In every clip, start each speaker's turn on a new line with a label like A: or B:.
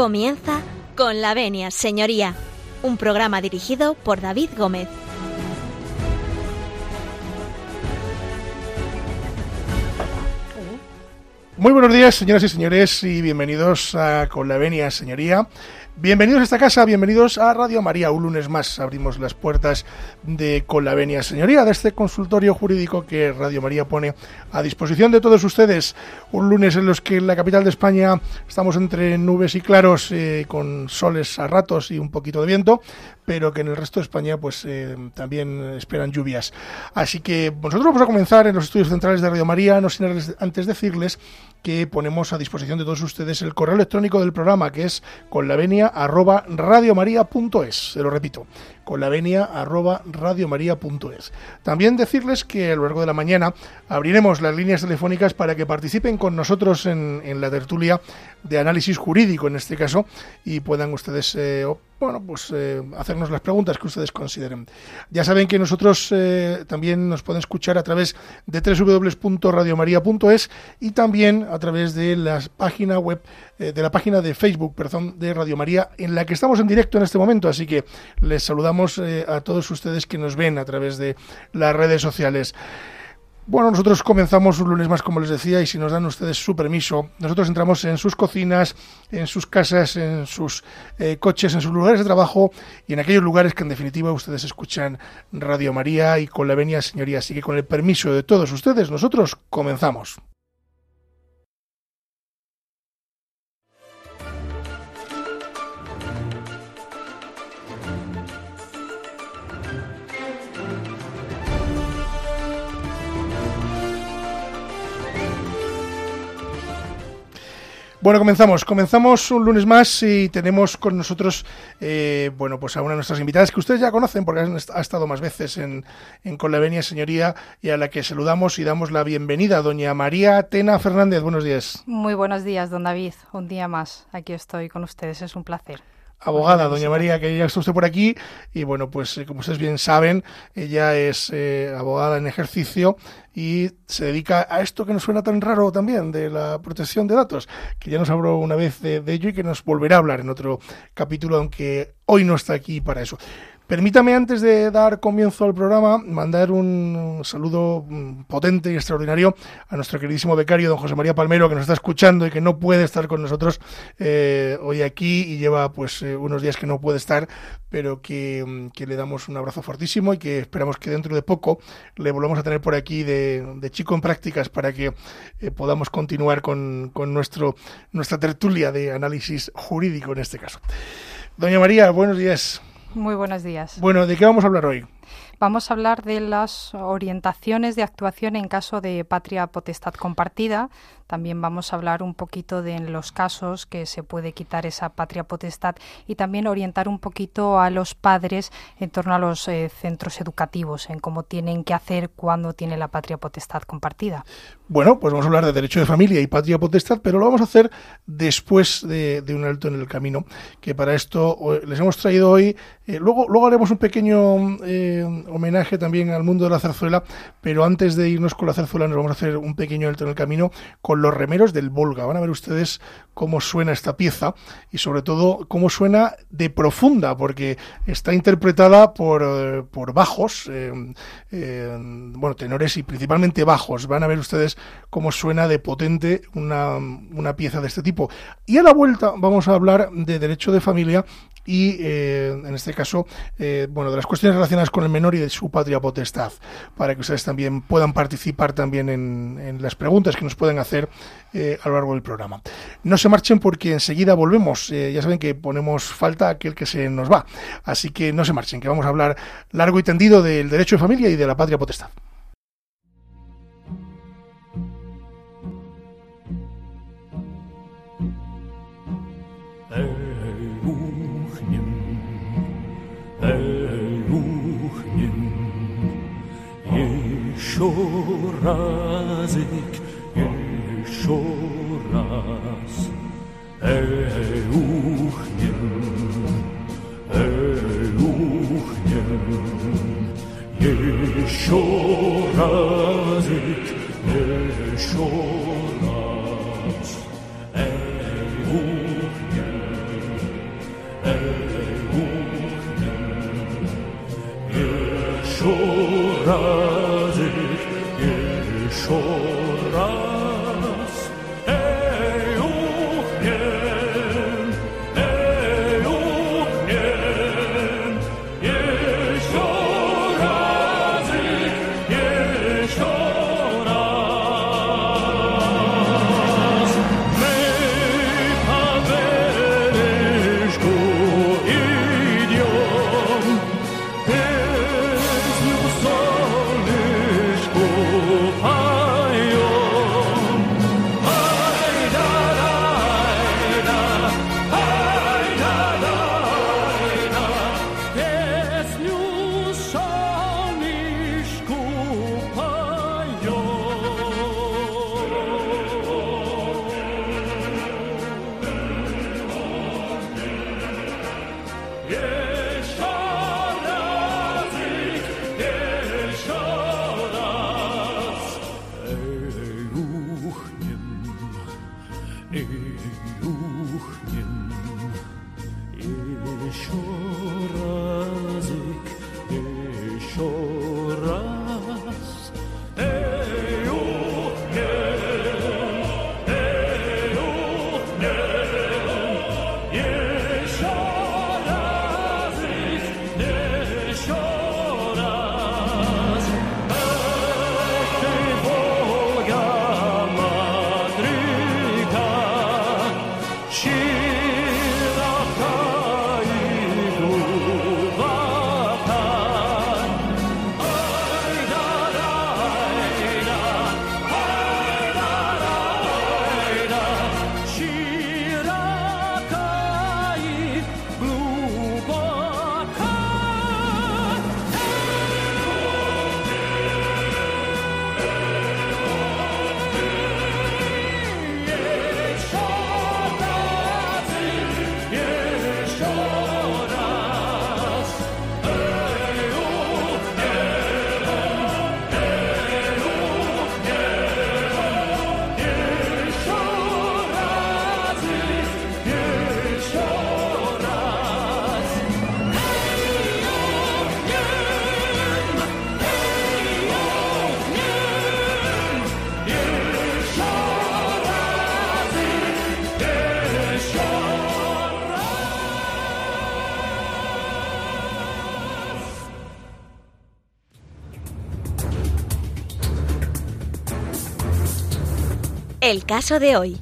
A: Comienza con la venia, señoría, un programa dirigido por David Gómez.
B: Muy buenos días, señoras y señores, y bienvenidos a Con la Venia, señoría. Bienvenidos a esta casa, bienvenidos a Radio María. Un lunes más abrimos las puertas de Con la Venia, señoría, de este consultorio jurídico que Radio María pone a disposición de todos ustedes. Un lunes en los que en la capital de España estamos entre nubes y claros, eh, con soles a ratos y un poquito de viento, pero que en el resto de España pues eh, también esperan lluvias. Así que nosotros vamos a comenzar en los estudios centrales de Radio María, no sin antes decirles que ponemos a disposición de todos ustedes el correo electrónico del programa, que es con la venia arroba radiomaria.es. Se lo repito, con la venia arroba radiomaria.es. También decirles que a lo largo de la mañana abriremos las líneas telefónicas para que participen con nosotros en, en la tertulia de análisis jurídico, en este caso, y puedan ustedes eh, bueno, pues eh, hacernos las preguntas que ustedes consideren. Ya saben que nosotros eh, también nos pueden escuchar a través de www.radiomaria.es y también a través de la página web, eh, de la página de Facebook, perdón, de Radio María, en la que estamos en directo en este momento. Así que les saludamos a todos ustedes que nos ven a través de las redes sociales. Bueno, nosotros comenzamos un lunes más, como les decía, y si nos dan ustedes su permiso, nosotros entramos en sus cocinas, en sus casas, en sus eh, coches, en sus lugares de trabajo y en aquellos lugares que en definitiva ustedes escuchan Radio María y con la venia señoría. Así que con el permiso de todos ustedes, nosotros comenzamos. Bueno, comenzamos. Comenzamos un lunes más y tenemos con nosotros, eh, bueno, pues a una de nuestras invitadas que ustedes ya conocen porque ha estado más veces en, en Con la Venia, señoría, y a la que saludamos y damos la bienvenida, doña María Tena Fernández. Buenos días.
C: Muy buenos días, don David. Un día más. Aquí estoy con ustedes. Es un placer
B: abogada, doña María, que ya está usted por aquí. Y bueno, pues eh, como ustedes bien saben, ella es eh, abogada en ejercicio y se dedica a esto que nos suena tan raro también, de la protección de datos, que ya nos habló una vez de ello y que nos volverá a hablar en otro capítulo, aunque hoy no está aquí para eso. Permítame, antes de dar comienzo al programa, mandar un saludo mm, potente y extraordinario a nuestro queridísimo becario, don José María Palmero, que nos está escuchando y que no puede estar con nosotros eh, hoy aquí y lleva pues eh, unos días que no puede estar, pero que, mm, que, le damos un abrazo fortísimo y que esperamos que dentro de poco le volvamos a tener por aquí de, de chico en prácticas para que eh, podamos continuar con, con nuestro, nuestra tertulia de análisis jurídico en este caso. Doña María, buenos días.
C: Muy buenos días.
B: Bueno, ¿de qué vamos a hablar hoy?
C: Vamos a hablar de las orientaciones de actuación en caso de patria potestad compartida. También vamos a hablar un poquito de los casos que se puede quitar esa patria potestad y también orientar un poquito a los padres en torno a los eh, centros educativos, en cómo tienen que hacer cuando tiene la patria potestad compartida.
B: Bueno, pues vamos a hablar de derecho de familia y patria potestad, pero lo vamos a hacer después de, un alto en el camino, que para esto les hemos traído hoy, eh, luego, luego haremos un pequeño eh, homenaje también al mundo de la zarzuela, pero antes de irnos con la zarzuela nos vamos a hacer un pequeño alto en el camino con los remeros del Volga. Van a ver ustedes cómo suena esta pieza y sobre todo cómo suena de profunda, porque está interpretada por, eh, por bajos, eh, eh, bueno, tenores y principalmente bajos. Van a ver ustedes cómo suena de potente una, una pieza de este tipo. Y a la vuelta vamos a hablar de derecho de familia y eh, en este caso, eh, bueno, de las cuestiones relacionadas con el menor y de su patria potestad, para que ustedes también puedan participar también en, las preguntas que nos pueden hacer eh, a lo largo del programa. No se marchen porque enseguida volvemos. ya saben que ponemos falta a aquel que se nos va. Así que no se marchen, que vamos a hablar largo y tendido del derecho de familia y de la patria potestad.
D: еще разик, еще раз. Эй, ухнем, эй, ухнем, еще разик, еще раз.
A: El caso de hoy.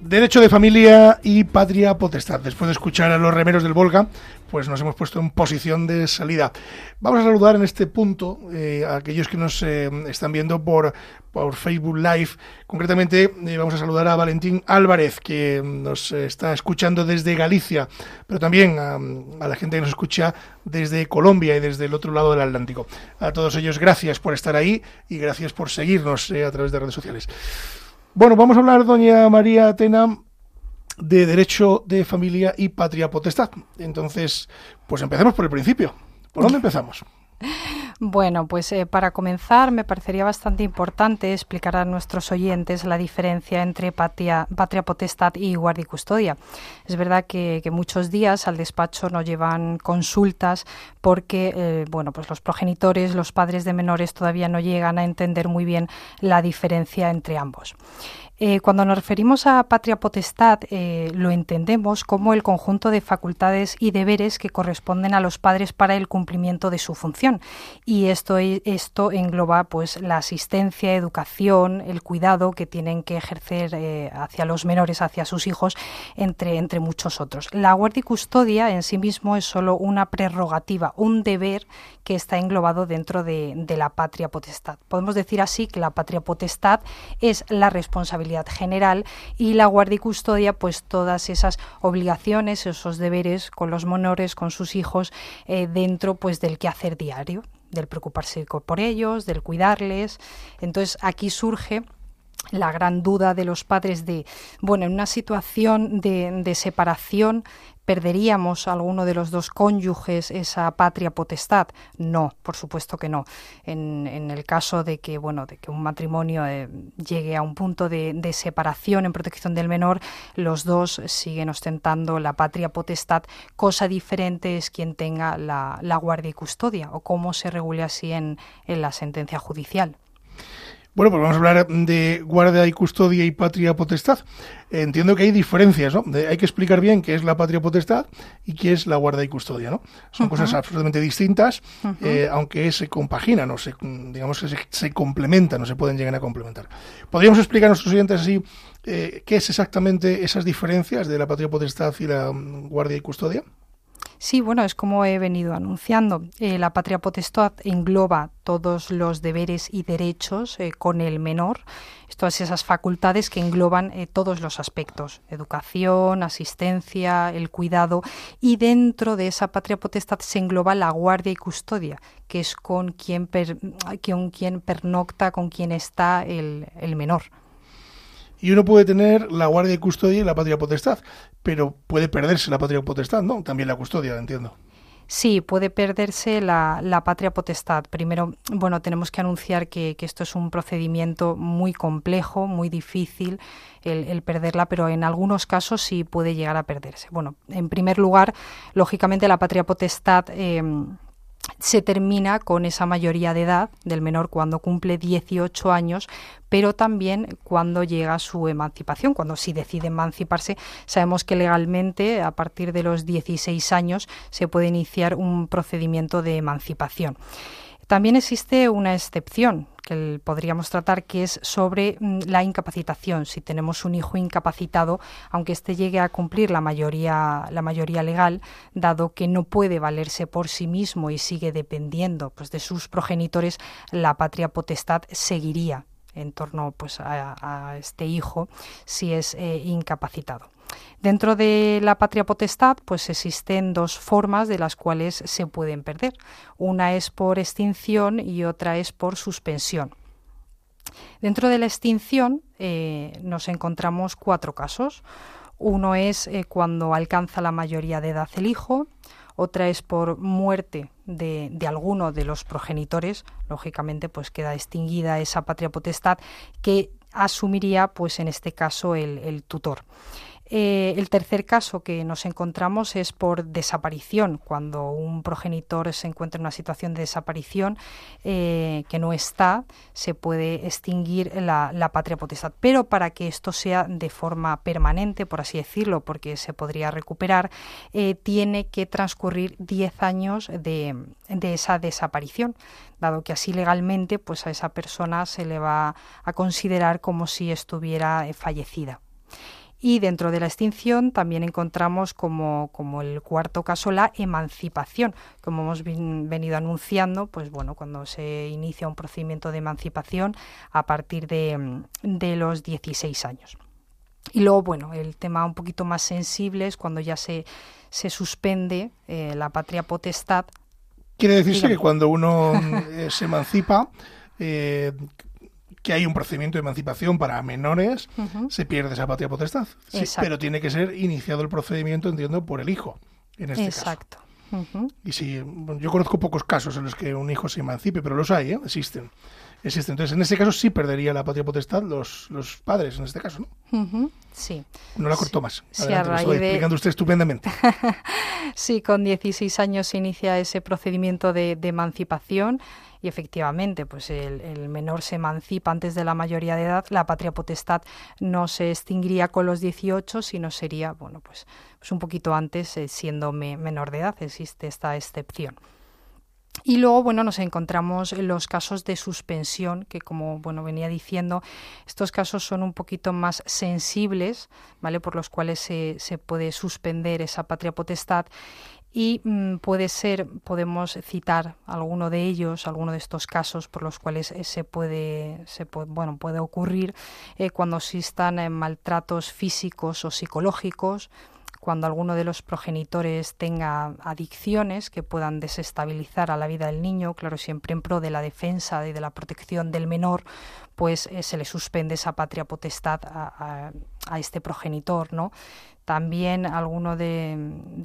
B: Derecho de familia y patria potestad. Después de escuchar a los remeros del Volga, pues nos hemos puesto en posición de salida. Vamos a saludar en este punto eh, a aquellos que nos eh, están viendo por, por Facebook Live. Concretamente, eh, vamos a saludar a Valentín Álvarez, que nos está escuchando desde Galicia, pero también a, a la gente que nos escucha desde Colombia y desde el otro lado del Atlántico. A todos ellos, gracias por estar ahí y gracias por seguirnos a través de redes sociales. Bueno, vamos a hablar, doña María Atena, de derecho de familia y patria potestad. Entonces, pues empecemos por el principio. ¿Por dónde empezamos?
C: Bueno, pues eh, para comenzar me parecería bastante importante explicar a nuestros oyentes la diferencia entre patria, patria potestad y guardia y custodia. Es verdad que, muchos días al despacho nos llevan consultas porque, eh, bueno, pues los progenitores, los padres de menores todavía no llegan a entender muy bien la diferencia entre ambos. Eh, cuando nos referimos a patria potestad, eh, lo entendemos como el conjunto de facultades y deberes que corresponden a los padres para el cumplimiento de su función. Y esto, esto engloba pues, la asistencia, educación, el cuidado que tienen que ejercer eh, hacia los menores, hacia sus hijos, entre, entre muchos otros. La guardia y custodia en sí mismo es solo una prerrogativa, un deber que está englobado dentro de, de la patria potestad. Podemos decir así que la patria potestad es la responsabilidad general y la guardia y custodia pues todas esas obligaciones, esos deberes con los menores, con sus hijos eh, dentro pues del quehacer diario, del preocuparse por ellos, del cuidarles. Entonces aquí surge la gran duda de los padres de, bueno, en una situación de, de separación, ¿perderíamos alguno de los dos cónyuges esa patria potestad? No, por supuesto que no. En, el caso de que, bueno, de que un matrimonio eh, llegue a un punto de, separación en protección del menor, los dos siguen ostentando la patria potestad. Cosa diferente es quien tenga la, guardia y custodia o cómo se regule así en la sentencia judicial.
B: Bueno, pues vamos a hablar de guardia y custodia y patria potestad. Entiendo que hay diferencias, ¿no? De, hay que explicar bien qué es la patria potestad y qué es la guardia y custodia, ¿no? Son uh -huh. cosas absolutamente distintas, uh -huh. eh, aunque se compaginan o se, digamos que se, se, complementan o se pueden llegar a complementar. ¿Podríamos explicar a nuestros oyentes así eh, qué es exactamente esas diferencias de la patria potestad y la um, guardia y custodia?
C: Sí, bueno, es como he venido anunciando. Eh, la patria potestad engloba todos los deberes y derechos eh, con el menor, todas esas facultades que engloban eh, todos los aspectos, educación, asistencia, el cuidado, y dentro de esa patria potestad se engloba la guardia y custodia, que es con quien, per, quien pernocta, con quien está el, el menor.
B: Y uno puede tener la guardia y custodia y la patria potestad, pero puede perderse la patria potestad, ¿no? También la custodia, entiendo.
C: Sí, puede perderse la, la, patria potestad. Primero, bueno, tenemos que anunciar que, que, esto es un procedimiento muy complejo, muy difícil el, el, perderla, pero en algunos casos sí puede llegar a perderse. Bueno, en primer lugar, lógicamente la patria potestad. Eh, se termina con esa mayoría de edad del menor cuando cumple 18 años, pero también cuando llega su emancipación, cuando sí decide emanciparse. Sabemos que legalmente a partir de los 16 años se puede iniciar un procedimiento de emancipación. También existe una excepción que podríamos tratar, que es sobre mm, la incapacitación. Si tenemos un hijo incapacitado, aunque éste llegue a cumplir la mayoría, legal, dado que no puede valerse por sí mismo y sigue dependiendo pues, de sus progenitores, la patria potestad seguiría en torno pues, a, a este hijo si es eh, incapacitado. Dentro de la patria potestad, pues existen dos formas de las cuales se pueden perder. Una es por extinción y otra es por suspensión. Dentro de la extinción eh, nos encontramos cuatro casos. Uno es eh, cuando alcanza la mayoría de edad el hijo, otra es por muerte de, alguno de los progenitores, lógicamente pues queda extinguida esa patria potestad que asumiría pues en este caso el tutor. Eh, el tercer caso que nos encontramos es por desaparición, cuando un progenitor se encuentra en una situación de desaparición eh, que no está, se puede extinguir la, patria potestad. Pero para que esto sea de forma permanente, por así decirlo, porque se podría recuperar, eh, tiene que transcurrir 10 años de, de esa desaparición, dado que así legalmente pues a esa persona se le va a considerar como si estuviera fallecida. Y dentro de la extinción también encontramos como, como el cuarto caso la emancipación. Como hemos venido anunciando, pues bueno, cuando se inicia un procedimiento de emancipación a partir de, de los 16 años. Y luego, bueno, el tema un poquito más sensible es cuando ya se, se suspende eh, la patria potestad.
B: Quiere decirse Dígame. que cuando uno eh, se emancipa, eh, que hay un procedimiento de emancipación para menores, uh -huh. se pierde esa patria potestad. Sí, pero tiene que ser iniciado el procedimiento, entiendo, por el hijo, en este
C: Exacto.
B: caso. Uh -huh. Y si, yo conozco pocos casos en los que un hijo se emancipe, pero los hay, ¿eh? existen. Existen. Entonces, en este caso sí perdería la patria potestad los, los padres, en este caso, ¿no?
C: Uh -huh. Sí.
B: No la cortó
C: sí.
B: más.
C: Sí, a
B: estoy
C: de...
B: explicando usted estupendamente.
C: sí, con 16 años se inicia ese procedimiento de, de emancipación y efectivamente, pues el, el, menor se emancipa antes de la mayoría de edad, la patria potestad no se extinguiría con los 18, sino sería, bueno, pues, pues un poquito antes, eh, siendo me, menor de edad, existe esta excepción. Y luego, bueno, nos encontramos en los casos de suspensión, que como, bueno, venía diciendo, estos casos son un poquito más sensibles, ¿vale? Por los cuales se, se puede suspender esa patria potestad y mmm, puede ser, podemos citar alguno de ellos, alguno de estos casos por los cuales eh, se puede, se puede, bueno, puede ocurrir eh, cuando existan eh, maltratos físicos o psicológicos, cuando alguno de los progenitores tenga adicciones que puedan desestabilizar a la vida del niño, claro, siempre en pro de la defensa y de la protección del menor, pues eh, se le suspende esa patria potestad a, este progenitor, ¿no? También alguno de,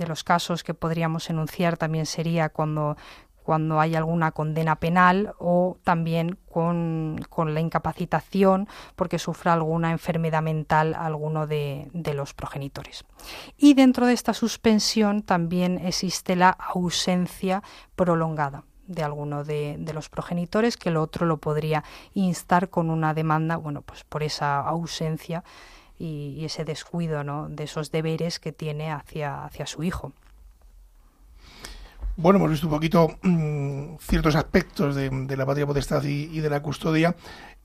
C: los casos que podríamos enunciar también sería cuando, cuando hay alguna condena penal o también con, con la incapacitación porque sufra alguna enfermedad mental alguno de, de, los progenitores. Y dentro de esta suspensión también existe la ausencia prolongada de alguno de, de, los progenitores que el otro lo podría instar con una demanda, bueno, pues por esa ausencia y, ese descuido ¿no? de esos deberes que tiene hacia, hacia su hijo.
B: Bueno, hemos visto un poquito mmm, ciertos aspectos de, la patria potestad y, de la custodia.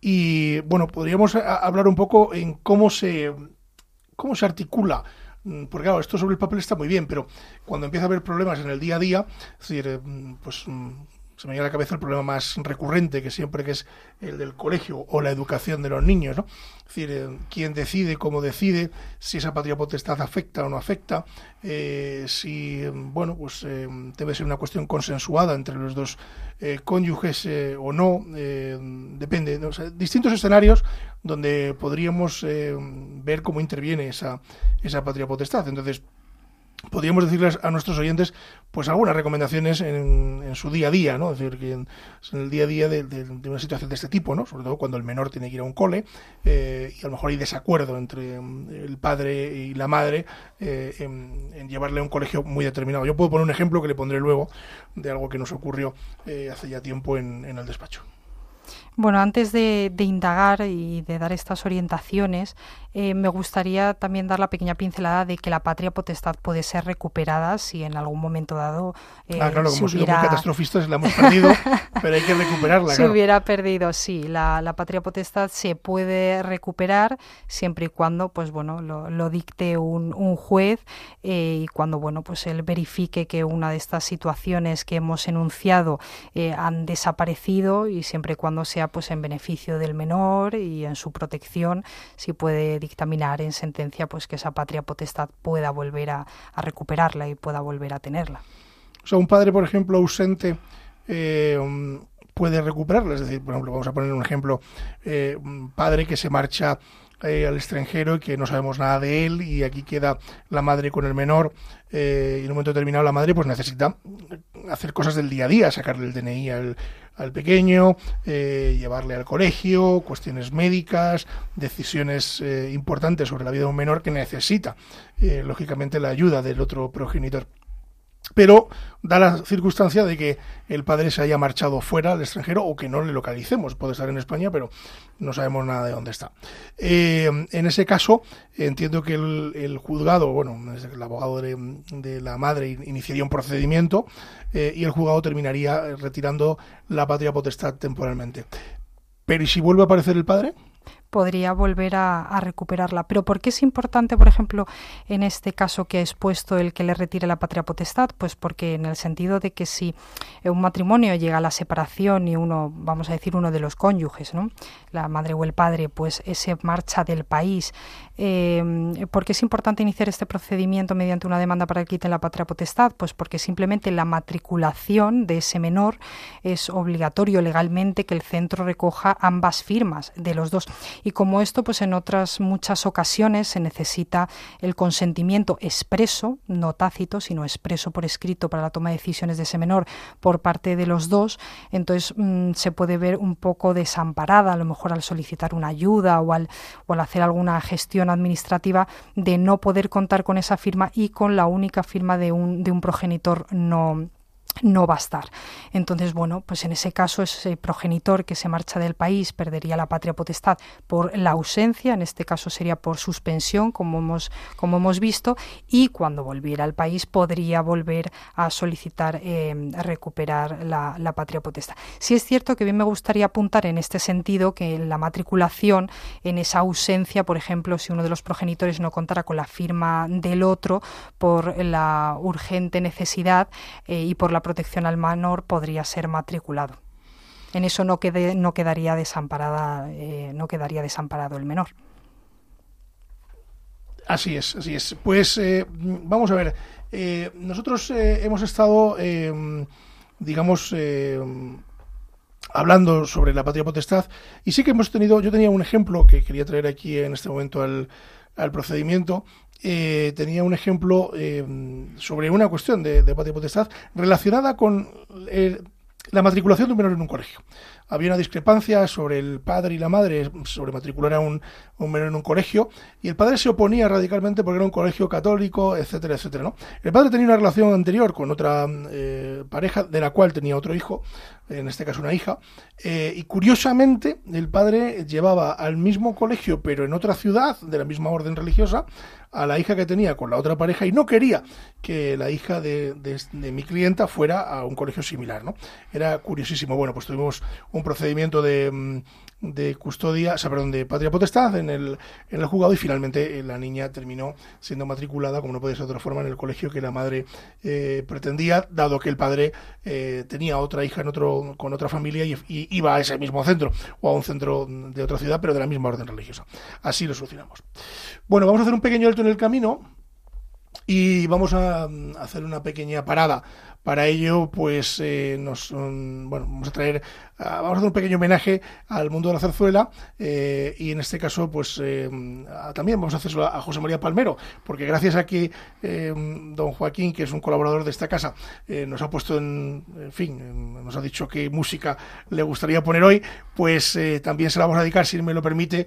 B: Y bueno, podríamos hablar un poco en cómo se, cómo se articula. Mm, porque claro, esto sobre el papel está muy bien, pero cuando empieza a haber problemas en el día a día, es decir, mm, pues mm, se me viene a la cabeza el problema más recurrente, que siempre que es el del colegio o la educación de los niños, ¿no? Es decir, eh, quién decide, cómo decide, si esa patria potestad afecta o no afecta, eh, si, bueno, pues eh, debe ser una cuestión consensuada entre los dos cónyuges o no, depende, distintos escenarios donde podríamos ver cómo interviene esa, esa patria potestad. Entonces, podríamos decirles a nuestros oyentes pues algunas recomendaciones en, su día a día, ¿no? Es decir, que en, el día a día de, una situación de este tipo, ¿no? Sobre todo cuando el menor tiene que ir a un cole eh, y a lo mejor hay desacuerdo entre mm, el padre y la madre eh, en, llevarle a un colegio muy determinado. Yo puedo poner un ejemplo que le pondré luego de algo que nos ocurrió eh, hace ya tiempo en, el despacho.
C: Bueno, antes de, indagar y de dar estas orientaciones, eh, me gustaría también dar la pequeña pincelada de que la patria potestad puede ser recuperada si en algún momento dado.
B: Eh, ah, claro, como hubiera... muy catastrofistas la hemos perdido, pero hay que recuperarla.
C: Se hubiera perdido, sí. La, la, patria potestad se puede recuperar siempre y cuando, pues bueno, lo, lo dicte un, un juez eh, y cuando, bueno, pues él verifique que una de estas situaciones que hemos enunciado eh, han desaparecido y siempre y cuando sea pues en beneficio del menor y en su protección, si puede dictaminar en sentencia pues que esa patria potestad pueda volver a, recuperarla y pueda volver a tenerla.
B: O sea, un padre, por ejemplo, ausente eh, puede recuperarla. Es decir, por ejemplo, vamos a poner un ejemplo, eh, un padre que se marcha eh, al extranjero y que no sabemos nada de él y aquí queda la madre con el menor y en un momento determinado la madre pues necesita hacer cosas del día a día, sacarle el DNI al, al pequeño, eh, llevarle al colegio, cuestiones médicas, decisiones eh, importantes sobre la vida de un menor que necesita, eh, lógicamente, la ayuda del otro progenitor. Pero da la circunstancia de que el padre se haya marchado fuera al extranjero o que no le localicemos. Puede estar en España, pero no sabemos nada de dónde está. Eh, en ese caso, entiendo que el, juzgado, bueno, el abogado de, de, la madre iniciaría un procedimiento eh, y el juzgado terminaría retirando la patria potestad temporalmente. Pero ¿y si vuelve a aparecer el padre?
C: Podría volver a, a, recuperarla. Pero ¿por qué es importante, por ejemplo, en este caso que ha expuesto el que le retire la patria potestad? Pues porque en el sentido de que si un matrimonio llega a la separación y uno, vamos a decir, uno de los cónyuges, ¿no? la madre o el padre, pues ese marcha del país, eh, ¿por qué es importante iniciar este procedimiento mediante una demanda para que quiten la patria potestad? Pues porque simplemente la matriculación de ese menor es obligatorio legalmente que el centro recoja ambas firmas de los dos y como esto, pues en otras muchas ocasiones se necesita el consentimiento expreso, no tácito, sino expreso por escrito para la toma de decisiones de ese menor por parte de los dos, entonces mmm, se puede ver un poco desamparada, a lo mejor al solicitar una ayuda o al, o al hacer alguna gestión administrativa, de no poder contar con esa firma y con la única firma de un, de un progenitor no no va a estar. Entonces, bueno, pues en ese caso ese progenitor que se marcha del país perdería la patria potestad por la ausencia, en este caso sería por suspensión, como hemos, como hemos visto, y cuando volviera al país podría volver a solicitar eh, recuperar la, patria potestad. Sí es cierto que bien me gustaría apuntar en este sentido que en la matriculación, en esa ausencia, por ejemplo, si uno de los progenitores no contara con la firma del otro por la urgente necesidad eh, y por la protección al menor podría ser matriculado. En eso no, quede, no quedaría desamparada, eh, no quedaría desamparado el menor.
B: Así es, así es. Pues eh, vamos a ver. Eh, nosotros hemos estado, digamos, hablando sobre la patria potestad y sí que hemos tenido, yo tenía un ejemplo que quería traer aquí en este momento al, al procedimiento eh, tenía un ejemplo eh, sobre una cuestión de, de patria potestad relacionada con eh, la matriculación de un menor en un colegio. Había una discrepancia sobre el padre y la madre sobre matricular a un, menor en un colegio y el padre se oponía radicalmente porque era un colegio católico, etcétera, etcétera. El padre tenía una relación anterior con otra pareja de la cual tenía otro hijo, en este caso una hija, y curiosamente el padre llevaba al mismo colegio pero en otra ciudad de la misma orden religiosa a la hija que tenía con la otra pareja y no quería que la hija de, de, mi clienta fuera a un colegio similar, ¿no? Era curiosísimo. Bueno, pues tuvimos un procedimiento de, mm, de custodia, o sea, perdón, de patria potestad en el, en el juzgado y finalmente eh, la niña terminó siendo matriculada, como no puede ser de otra forma, en el colegio que la madre eh, pretendía, dado que el padre eh, tenía otra hija en otro, con otra familia y, y iba a ese mismo centro o a un centro de otra ciudad, pero de la misma orden religiosa. Así lo solucionamos. Bueno, vamos a hacer un pequeño en el camino y vamos a mm, hacer una pequeña parada para ello, pues eh, nos mm, bueno, vamos a traer, vamos a hacer un pequeño homenaje al mundo de la zarzuela eh, y en este caso, pues eh, también vamos a hacerlo a, José María Palmero, porque gracias a que don Joaquín, que es un colaborador de esta casa, nos ha puesto en, en fin, nos ha dicho qué música le gustaría poner hoy, pues también se la vamos a dedicar, si me lo permite,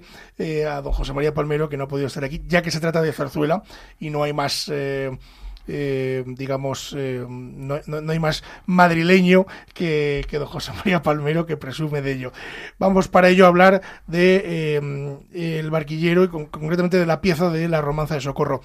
B: a don José María Palmero, que no ha podido estar aquí, ya que se trata de zarzuela y no hay más eh, digamos, eh, no, no, hay más madrileño que, que, don José María Palmero que presume de ello. Vamos para ello a hablar de eh, el barquillero y concretamente de la pieza de la romanza de Socorro.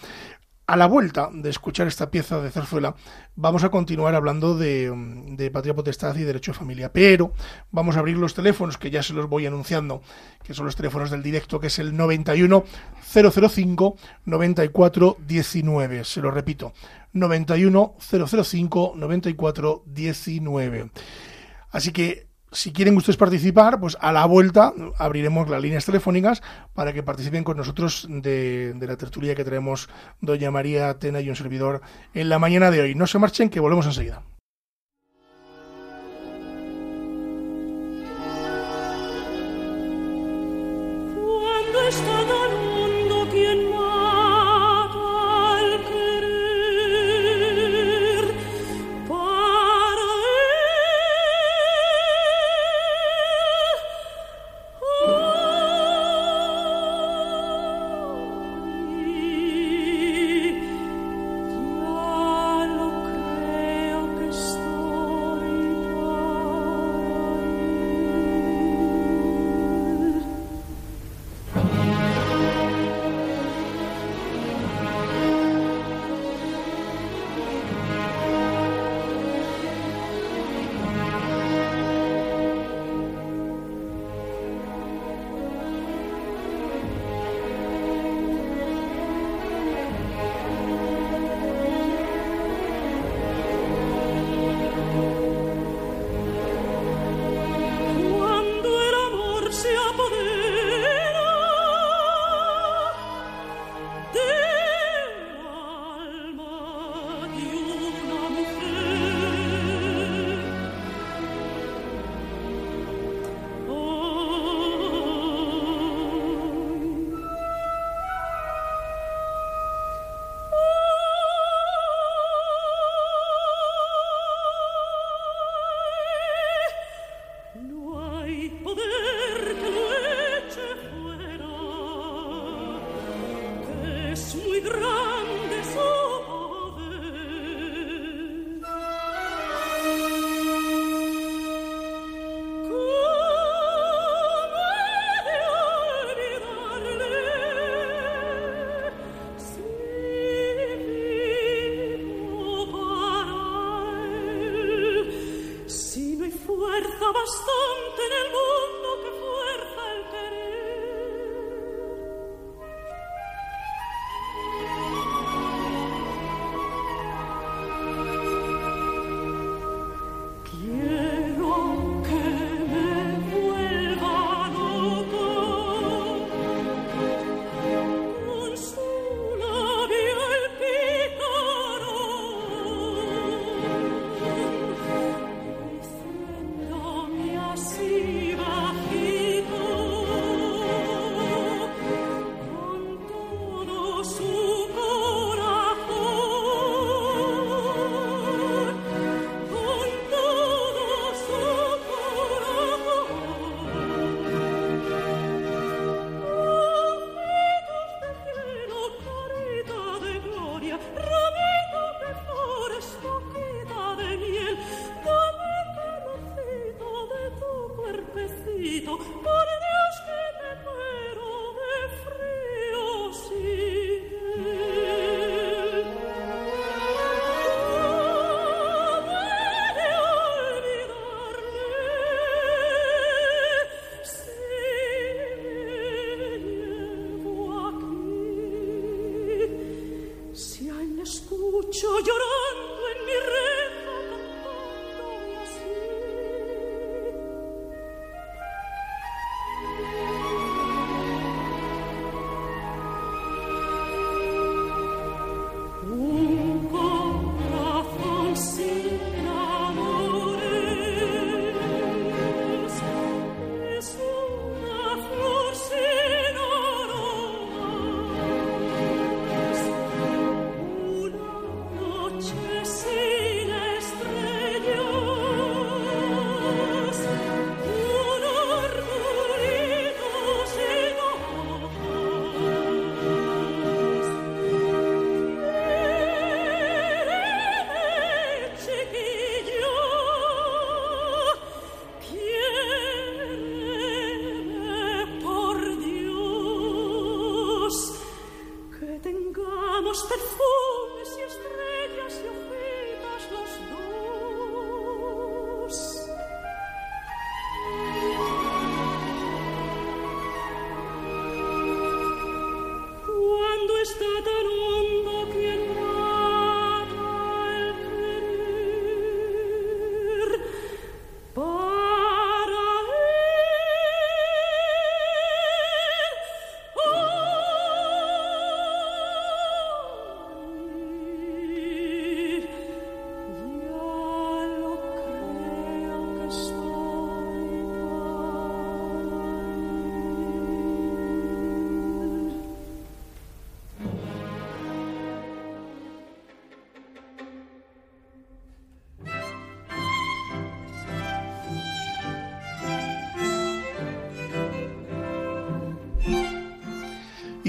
B: A la vuelta de escuchar esta pieza de Zarzuela, vamos a continuar hablando de, patria potestad y derecho de familia, pero vamos a abrir los teléfonos que ya se los voy anunciando, que son los teléfonos del directo, que es el 91 005 94 19. Se lo repito, 91 005 94 19. Así que si quieren ustedes participar, pues a la vuelta abriremos las líneas telefónicas para que participen con nosotros de, la tertulia que traemos doña María Atena y un servidor en la mañana de hoy. No se marchen, que volvemos enseguida.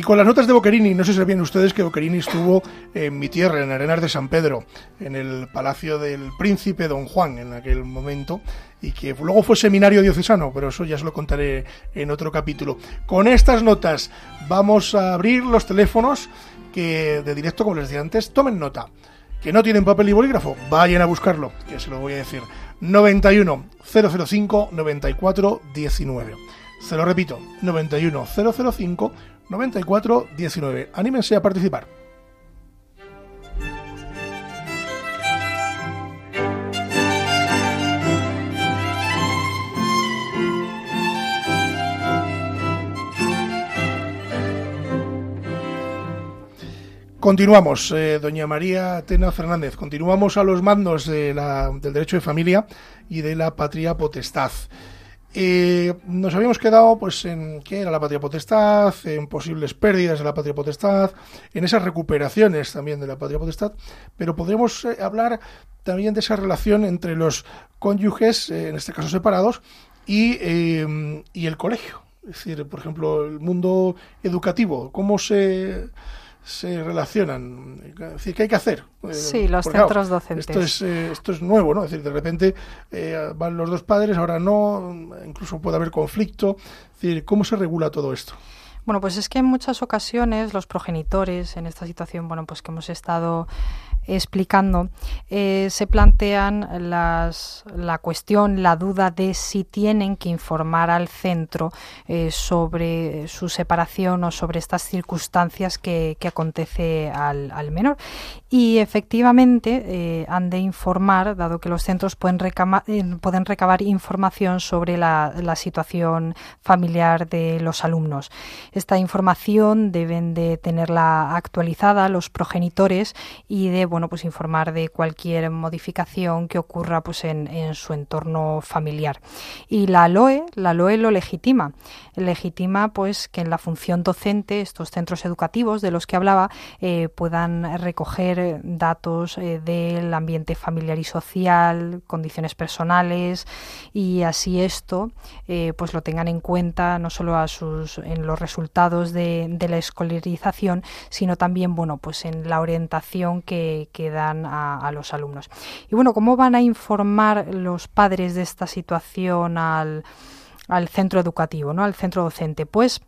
B: Con las notas de Boquerini, no sé si sabían ustedes que Boquerini estuvo en mi tierra, en Arenas de San Pedro, en el palacio del príncipe Don Juan en aquel momento, y que luego fue seminario diocesano, pero eso ya se lo contaré en otro capítulo. Con estas notas vamos a abrir los teléfonos que de directo, como les decía antes, tomen nota. Que no tienen papel y bolígrafo, vayan a buscarlo, que se lo voy a decir. 91 005 94 19. Se lo repito, 91 005 94 19. Anímense a participar. Continuamos, eh, doña María Tena Fernández. Continuamos a los mandos del derecho de familia y de la patria potestad. Eh, nos habíamos quedado pues en qué era la patria potestad, en posibles pérdidas de la patria potestad, en esas recuperaciones también de la patria potestad, pero podríamos eh, hablar también de esa relación entre los cónyuges, eh, en este caso separados, y, eh, y el colegio. Es decir, por ejemplo, el mundo educativo, cómo se, se relacionan, es decir, ¿qué hay que hacer? Eh,
C: Sí, los
B: claro,
C: centros docentes.
B: Esto es, eh, esto es nuevo, ¿no? Es decir, de repente eh, van los dos padres, ahora no, incluso puede haber conflicto. Es decir, ¿cómo se regula todo esto?
C: Bueno, pues es que en muchas ocasiones los progenitores, en esta situación, bueno, pues que hemos estado explicando, eh, se plantean las, la cuestión, la duda de si tienen que informar al centro eh, sobre su separación o sobre estas circunstancias que, acontece al, menor. Y efectivamente eh, han de informar, dado que los centros pueden, recabar información sobre la, la situación familiar de los alumnos. Esta información deben de tenerla actualizada los progenitores y de bueno pues informar de cualquier modificación que ocurra pues en, en su entorno familiar. Y la LOE, la LOE lo legitima, legitima pues que en la función docente estos centros educativos de los que hablaba eh, puedan recoger datos eh, del ambiente familiar y social, condiciones personales y así esto eh, pues lo tengan en cuenta no solo a sus en los resultados de, de la escolarización sino también bueno pues en la orientación que, que dan a, los alumnos. Y bueno cómo van a informar los padres de esta situación al, al centro educativo no al centro docente pues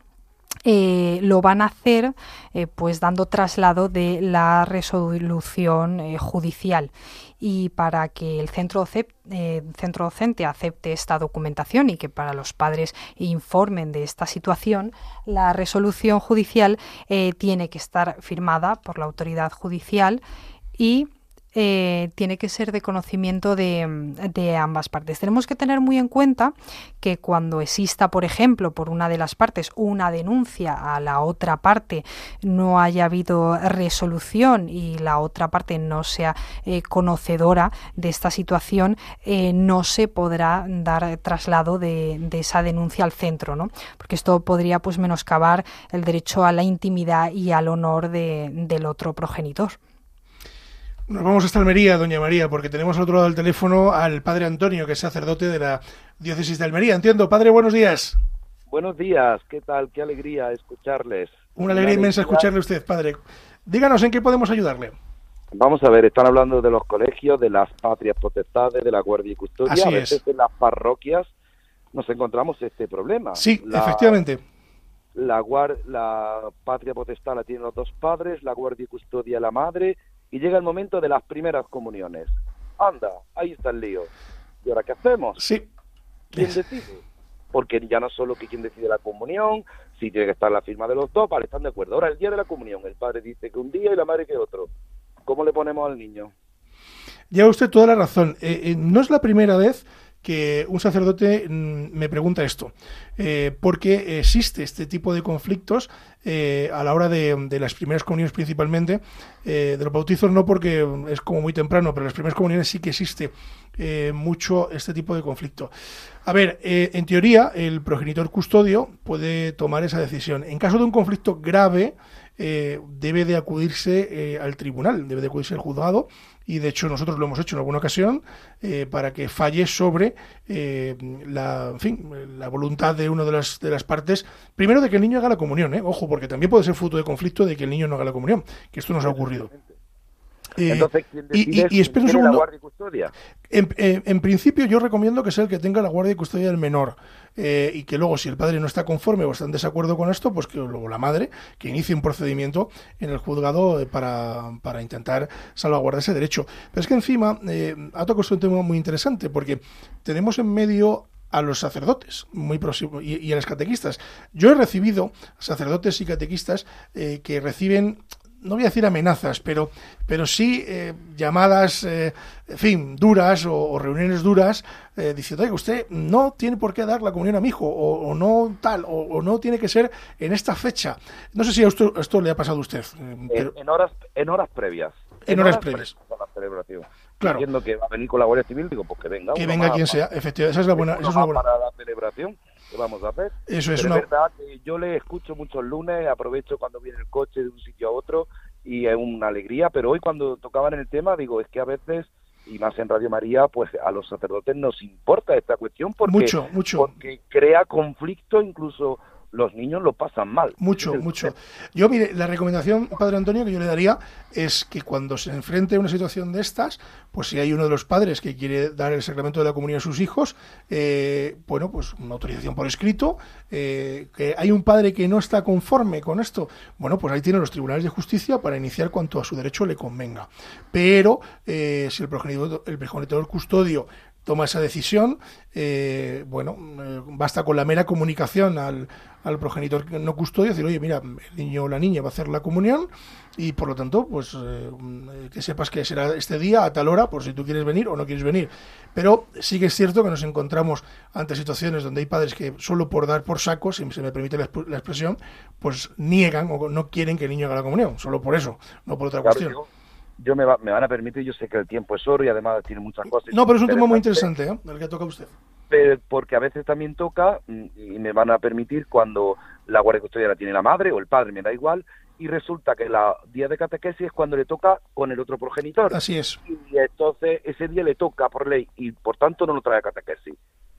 C: eh, lo van a hacer eh, pues dando traslado de la resolución eh, judicial. Y para que el centro, eh, centro docente acepte esta documentación y que para los padres informen de esta situación, la resolución judicial eh, tiene que estar firmada por la autoridad judicial y eh, tiene que ser de conocimiento de, de, ambas partes. Tenemos que tener muy en cuenta que cuando exista, por ejemplo, por una de las partes una denuncia a la otra parte, no haya habido resolución y la otra parte no sea eh, conocedora de esta situación, eh, no se podrá dar traslado de, de, esa denuncia al centro, ¿no? Porque esto podría pues menoscabar el derecho a la intimidad y al honor de, del otro progenitor.
B: Nos vamos hasta Almería, doña María, porque tenemos al otro lado del teléfono al padre Antonio, que es sacerdote de la diócesis de Almería. Entiendo, padre, buenos días.
E: Buenos días, ¿qué tal? Qué alegría escucharles.
B: Una alegría Una inmensa alegría. escucharle a usted, padre. Díganos en qué podemos ayudarle.
E: Vamos a ver, están hablando de los colegios, de las patrias potestades, de la guardia y custodia.
B: Así
E: a veces
B: es.
E: en las parroquias nos encontramos este problema.
B: Sí, la, efectivamente.
E: La, la patria potestad la tienen los dos padres, la guardia y custodia la madre, y llega el momento de las primeras comuniones. Anda, ahí está el lío. ¿Y ahora qué hacemos?
B: Sí.
E: ¿Quién decide? Porque ya no solo que quien decide la comunión, si tiene que estar la firma de los dos, vale, están de acuerdo. Ahora, el día de la comunión, el padre dice que un día y la madre que otro. ¿Cómo le ponemos al niño?
B: Lleva usted toda la razón. Eh, eh, no es la primera vez que un sacerdote mm, me pregunta esto, eh, porque existe este tipo de conflictos eh, a la hora de, las primeras comuniones principalmente, eh, de los bautizos no porque es como muy temprano, pero las primeras comuniones sí que existe eh, mucho este tipo de conflicto. A ver, en teoría el progenitor custodio puede tomar esa decisión. En caso de un conflicto grave, eh, debe de acudirse eh, al tribunal, debe de acudirse al juzgado y de hecho nosotros lo hemos hecho en alguna ocasión eh, para que falle sobre eh, la, en fin, la voluntad de una de las, de las partes, primero de que el niño haga la comunión, ¿eh? ojo, porque también puede ser fruto de conflicto de que el niño no haga la comunión, que esto nos ha ocurrido. Eh,
E: Entonces, ¿quién
B: y-
E: decide
B: y- y espera un
E: es la
B: segundo.
E: guardia y custodia?
B: En, en principio yo recomiendo que sea el que tenga la guardia y custodia del menor eh, y que luego si el padre no está conforme o está en desacuerdo con esto, pues que luego la madre que inicie un procedimiento en el juzgado eh, para, para intentar salvaguardar ese derecho. Pero es que encima eh, ha tocado un tema muy interesante porque tenemos en medio a los sacerdotes muy próximo, y, y a los catequistas. Yo he recibido sacerdotes y catequistas eh, que reciben no voy a decir amenazas, pero, pero sí eh, llamadas, eh, en fin, duras o, o reuniones duras, eh, diciendo, oye, usted no tiene por qué dar la comunión a mi hijo, o, o no tal, o, o no tiene que ser en esta fecha. No sé si a esto, a esto le ha pasado a usted. eh,
E: En,
B: pero-
E: en horas en horas previas.
B: En horas previas.
E: a la celebración.
B: Claro.
E: Diciendo que va a venir con la Guardia Civil, digo, pues que venga.
B: que venga quien
E: pa-
B: sea, efectivamente, esa es la buena, esa es una buena.
E: para la celebración. ¿Qué vamos a hacer?
B: Eso es
E: Pero
B: una,
E: es verdad que yo le escucho muchos lunes, aprovecho cuando viene el coche de un sitio a otro y es una alegría, pero hoy cuando tocaban el tema, digo, es que a veces, y más en Radio María, pues a los sacerdotes nos importa esta cuestión porque,
B: mucho, mucho.
E: porque crea conflicto, incluso los niños lo pasan mal.
B: Mucho, mucho. Yo, mire, la recomendación, Padre Antonio, que yo le daría es que cuando se enfrente a una situación de estas, pues si hay uno de los padres que quiere dar el sacramento de la comunión a sus hijos, eh, bueno, pues una autorización por escrito, eh, que hay un padre que no está conforme con esto, bueno, pues ahí tienen los tribunales de justicia para iniciar cuanto a su derecho le convenga. Pero eh, si el progenitor, el progenitor custodio toma esa decisión, eh, bueno, eh, basta con la mera comunicación al, al progenitor no custodio, decir, oye, mira, el niño o la niña va a hacer la comunión y por lo tanto, pues eh, que sepas que será este día a tal hora, por si tú quieres venir o no quieres venir. Pero sí que es cierto que nos encontramos ante situaciones donde hay padres que solo por dar por saco, si se me permite la, exp- la expresión, pues niegan o no quieren que el niño haga la comunión, solo por eso, no por otra
E: Claro,
B: cuestión.
E: Yo me, va- me van a permitir, yo sé que el tiempo es oro y además tiene muchas cosas.
B: No, pero es un tema muy interesante, ¿eh? el que toca usted.
E: pero- porque a veces también toca mm, y me van a permitir cuando la guardia de custodia la tiene la madre o el padre, me da igual, y resulta que la día de catequesis es cuando le toca con el otro progenitor.
B: Así es.
E: Y entonces ese día le toca por ley y por tanto no lo trae a catequesis.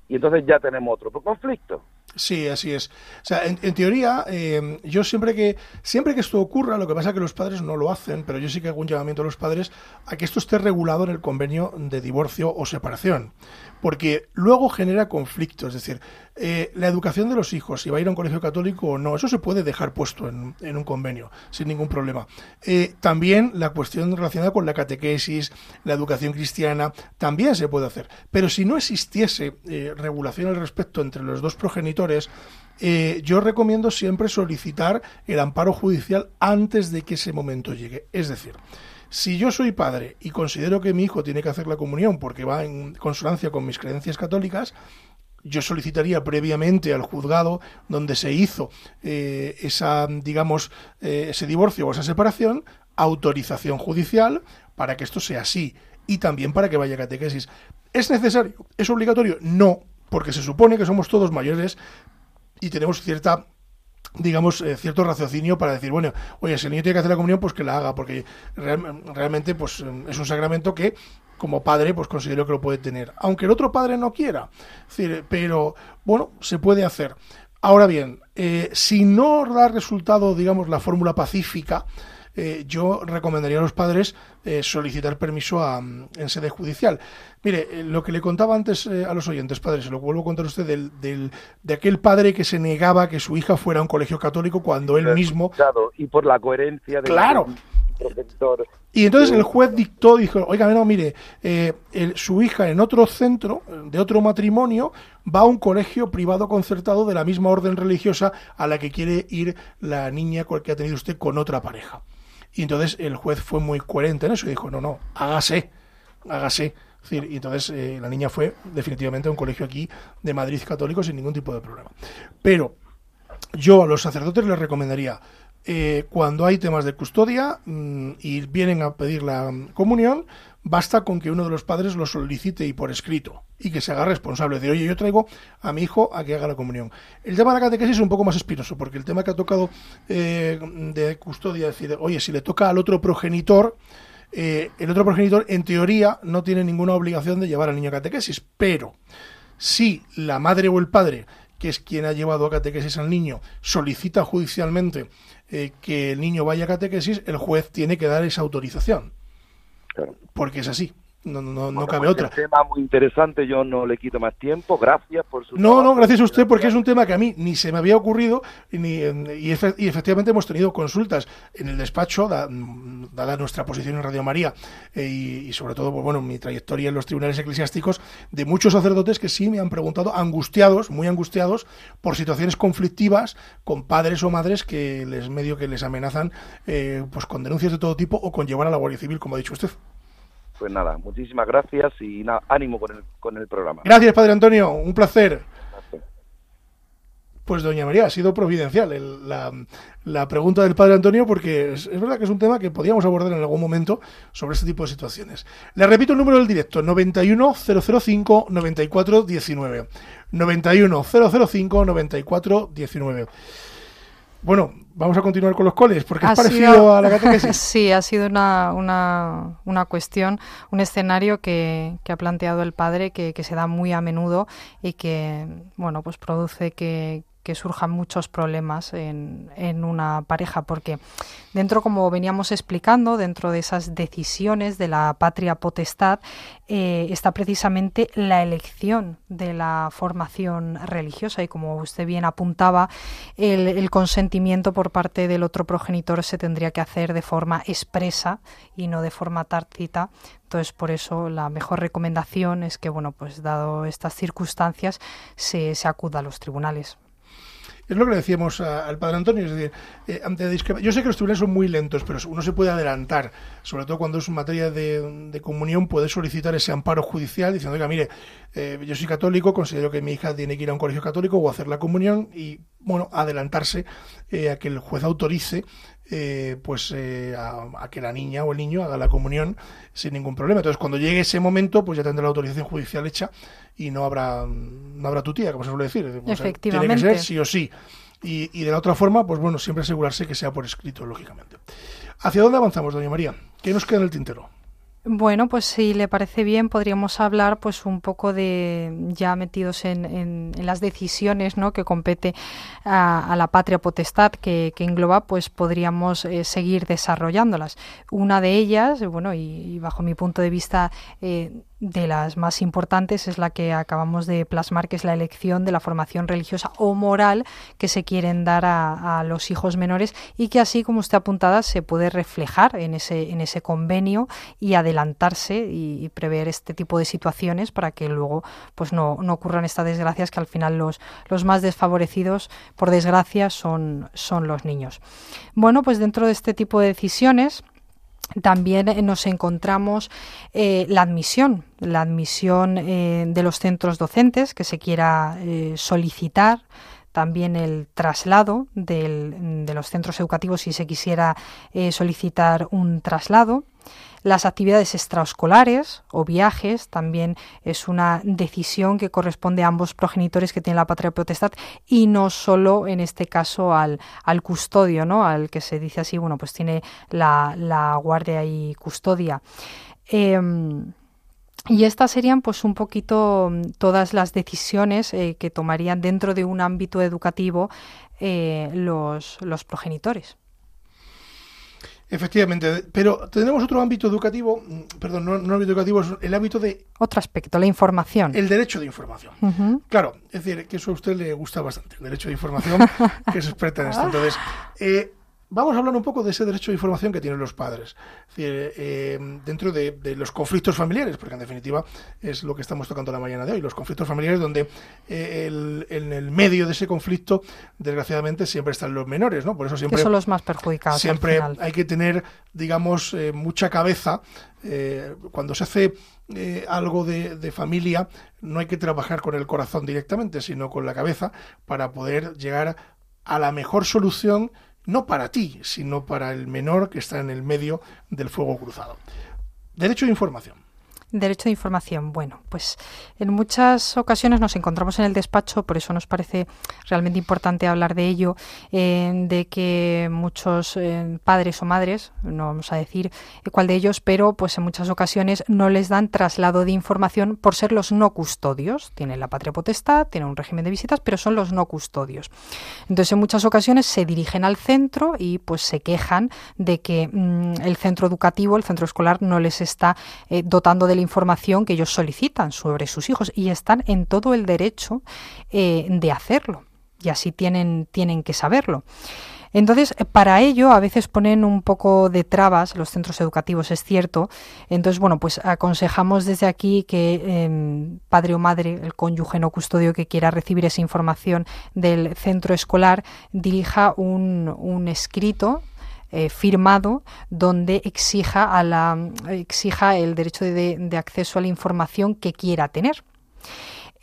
E: Y entonces ya tenemos otro conflicto.
B: Sí, así es. O sea, en, teoría, eh, yo siempre que siempre que esto ocurra, lo que pasa es que los padres no lo hacen, pero yo sí que hago un llamamiento a los padres a que esto esté regulado en el convenio de divorcio o separación, porque luego genera conflicto. Es decir, eh, la educación de los hijos, si va a ir a un colegio católico o no, eso se puede dejar puesto en, en un convenio sin ningún problema. Eh, también la cuestión relacionada con la catequesis, la educación cristiana, también se puede hacer. Pero si no existiese eh, regulación al respecto entre los dos progenitores, eh, yo recomiendo siempre solicitar el amparo judicial antes de que ese momento llegue. Es decir, si yo soy padre y considero que mi hijo tiene que hacer la comunión porque va en consonancia con mis creencias católicas, yo solicitaría previamente al juzgado donde se hizo eh, esa, digamos, eh, ese divorcio o esa separación, autorización judicial para que esto sea así y también para que vaya a catequesis. ¿Es necesario? ¿Es obligatorio? No, porque se supone que somos todos mayores y tenemos cierta digamos, eh, cierto raciocinio para decir, bueno, oye, si el niño tiene que hacer la comunión, pues que la haga, porque real- realmente pues eh, es un sacramento que como padre pues considero que lo puede tener, aunque el otro padre no quiera, decir, pero bueno, se puede hacer. Ahora bien, eh, si no da resultado, digamos, la fórmula pacífica, eh, yo recomendaría a los padres eh, solicitar permiso a, mm, en sede judicial. Mire, eh, lo que le contaba antes a los oyentes, padres, se lo vuelvo a contar a usted, del, del- de aquel padre que se negaba que su hija fuera a un colegio católico cuando él mismo...
E: Y por la coherencia de
B: Claro.
E: profesor.
B: Y entonces el juez dictó, dijo, oiga, no, mire, eh, el- su hija en otro centro, de otro matrimonio, va a un colegio privado concertado de la misma orden religiosa a la que quiere ir la niña que ha tenido usted con otra pareja. Y entonces el juez fue muy coherente en eso y dijo, no, no, hágase, hágase. Y entonces eh, la niña fue definitivamente a un colegio aquí de Madrid católico sin ningún tipo de problema. Pero yo a los sacerdotes les recomendaría, eh, cuando hay temas de custodia mm, y vienen a pedir la mm, comunión, basta con que uno de los padres lo solicite y por escrito y que se haga responsable. de oye, yo traigo a mi hijo a que haga la comunión. El tema de la catequesis es un poco más espinoso, porque el tema que ha tocado eh, de custodia, es decir, oye, si le toca al otro progenitor, eh, el otro progenitor, en teoría, no tiene ninguna obligación de llevar al niño a catequesis, pero si la madre o el padre, que es quien ha llevado a catequesis al niño, solicita judicialmente eh, que el niño vaya a catequesis, el juez tiene que dar esa autorización. Porque es así. No, no, no cabe otra.
E: Un tema muy interesante, yo no le quito más tiempo. Gracias por su.
B: No, no, gracias a usted, porque es un tema que a mí ni se me había ocurrido ni, y, efectivamente hemos tenido consultas en el despacho, dada nuestra posición en Radio María eh, y, sobre todo, pues, bueno, mi trayectoria en los tribunales eclesiásticos, de muchos sacerdotes que sí me han preguntado, angustiados, muy angustiados, por situaciones conflictivas con padres o madres que les medio que les amenazan eh, pues con denuncias de todo tipo o con llevar a la Guardia Civil, como ha dicho usted.
E: Pues nada, muchísimas gracias y nada, ánimo con el, con el programa.
B: Gracias, Padre Antonio, un placer. Pues doña María, ha sido providencial la, la, pregunta del Padre Antonio porque es, verdad que es un tema que podíamos abordar en algún momento sobre este tipo de situaciones. Le repito el número del directo, 91005 9419. 91005 9419. Bueno, vamos a continuar con los coles, porque es parecido a la catequesis.
C: sí, ha sido una, una, una cuestión, un escenario que, que, ha planteado el padre que, que se da muy a menudo y que, bueno, pues produce que, que surjan muchos problemas en, en, una pareja, porque dentro, como veníamos explicando, dentro de esas decisiones de la patria potestad, eh, está precisamente la elección de la formación religiosa y, como usted bien apuntaba, el, el consentimiento por parte del otro progenitor se tendría que hacer de forma expresa y no de forma tácita entonces, por eso la mejor recomendación es que, bueno, pues dado estas circunstancias, se, se acuda a los tribunales.
B: Es lo que le decíamos al padre Antonio, es decir, eh, ante yo sé que los tribunales son muy lentos, pero uno se puede adelantar, sobre todo cuando es materia de, comunión, puede solicitar ese amparo judicial diciendo, oiga, mire, eh, yo soy católico, considero que mi hija tiene que ir a un colegio católico o hacer la comunión y, bueno, adelantarse eh, a que el juez autorice eh, pues eh, a, que la niña o el niño haga la comunión sin ningún problema. Entonces, cuando llegue ese momento, pues ya tendrá la autorización judicial hecha y no habrá no habrá tutía, como se suele decir.
C: Efectivamente.
B: tiene que ser sí o sí. Y, y de la otra forma, pues bueno, siempre asegurarse que sea por escrito, lógicamente. ¿Hacia dónde avanzamos, doña María? ¿Qué nos queda en el tintero?
C: Bueno, pues si le parece bien, podríamos hablar pues un poco de ya metidos en, las decisiones ¿no? que compete a, la patria potestad que, que engloba, pues podríamos eh, seguir desarrollándolas. Una de ellas, bueno, y, bajo mi punto de vista eh, de las más importantes es la que acabamos de plasmar, que es la elección de la formación religiosa o moral que se quieren dar a, los hijos menores y que así, como usted apuntada, se puede reflejar en ese, en ese convenio y adelantarse y, prever este tipo de situaciones para que luego pues no, no, ocurran estas desgracias que al final los, los más desfavorecidos, por desgracia, son, son los niños. Bueno, pues dentro de este tipo de decisiones, también eh, nos encontramos eh, la admisión, la admisión eh, de los centros docentes que se quiera solicitar, también el traslado de los centros educativos si se quisiera solicitar un traslado. Las actividades extraescolares o viajes también es una decisión que corresponde a ambos progenitores que tienen la patria potestad y no solo en este caso al, al custodio, ¿no? al que se dice así, bueno, pues tiene la, la guardia y custodia. Em, y estas serían pues un poquito mm, todas las decisiones eh, que tomarían dentro de un ámbito educativo eh, los, los progenitores.
B: Efectivamente, pero tenemos otro ámbito educativo, mm, perdón, no, no ámbito educativo, es el ámbito de...
C: Otro aspecto, la información.
B: El derecho de información. Claro, es decir, que eso a usted le gusta bastante, el derecho de información, que es experta en esto. Entonces, eh, Vamos a hablar un poco de ese derecho de información que tienen los padres, eh, dentro de, los conflictos familiares, porque en definitiva es lo que estamos tocando la mañana de hoy, los conflictos familiares donde eh, en el medio de ese conflicto, desgraciadamente, siempre están los menores, ¿no?
C: Por eso siempre... son los más perjudicados.
B: Siempre hay que tener, digamos, eh, mucha cabeza. cuando se hace algo de, de familia, no hay que trabajar con el corazón directamente, sino con la cabeza para poder llegar a la mejor solución no para ti, sino para el menor que está en el medio del fuego cruzado. Derecho de información.
C: Derecho de información. Bueno, pues en muchas ocasiones nos encontramos en el despacho, por eso nos parece realmente importante hablar de ello, eh, de que muchos eh, padres o madres, no vamos a decir cuál de ellos, pero pues en muchas ocasiones no les dan traslado de información por ser los no custodios. Tienen la patria potestad, tienen un régimen de visitas, pero son los no custodios. Entonces en muchas ocasiones se dirigen al centro y pues se quejan de que mm, el centro educativo, el centro escolar, no les está eh, dotando información que ellos solicitan sobre sus hijos y están en todo el derecho eh, de hacerlo y así tienen, tienen que saberlo. Entonces, para ello, a veces ponen un poco de trabas los centros educativos, es cierto. Entonces, bueno, pues aconsejamos desde aquí que em, padre o madre, el cónyuge no custodio que quiera recibir esa información del centro escolar, dirija un, un escrito eh, firmado donde exija, exija el derecho de, acceso a la información que quiera tener.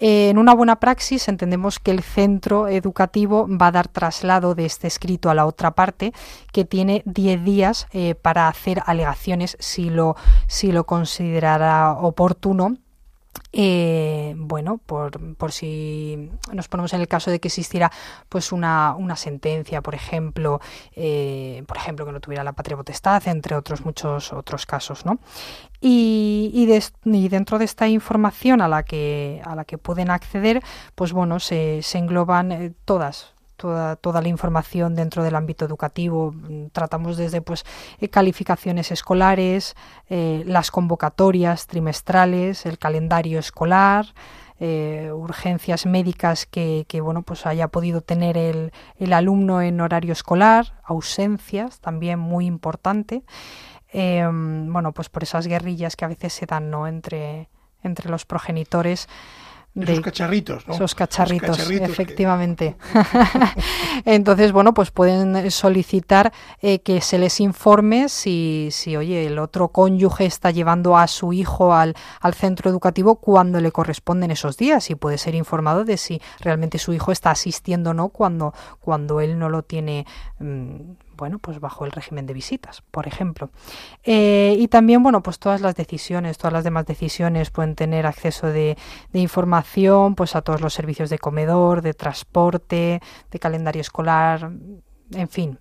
C: En una buena praxis entendemos que el centro educativo va a dar traslado de este escrito a la otra parte, que tiene 10 días eh, para hacer alegaciones si lo, si lo considerará oportuno eh, bueno, por, por, si nos ponemos en el caso de que existiera pues una, una sentencia, por ejemplo, eh, por ejemplo, que no tuviera la patria potestad, entre otros muchos otros casos, ¿no? Y, y, dentro de esta información a la que a la que pueden acceder, pues bueno, se, se engloban eh, todas toda, toda la información dentro del ámbito educativo. Tratamos desde pues eh, calificaciones escolares, eh, las convocatorias trimestrales, el calendario escolar, eh, urgencias médicas que, que, bueno pues haya podido tener el, el, alumno en horario escolar, ausencias también muy importante. bueno pues por esas guerrillas que a veces se dan no entre entre los progenitores
B: de esos cacharritos, ¿no?
C: Esos cacharritos, efectivamente. Entonces, bueno, pues pueden solicitar eh, que se les informe si, si, oye, el otro cónyuge está llevando a su hijo al, al centro educativo cuando le corresponden esos días y puede ser informado de si realmente su hijo está asistiendo o no cuando, cuando él no lo tiene. Mm, bueno, pues bajo el régimen de visitas, por ejemplo. Eh, y también, bueno, pues todas las decisiones, todas las demás decisiones pueden tener acceso de, información, pues a todos los servicios de comedor, de transporte, de calendario escolar, en fin.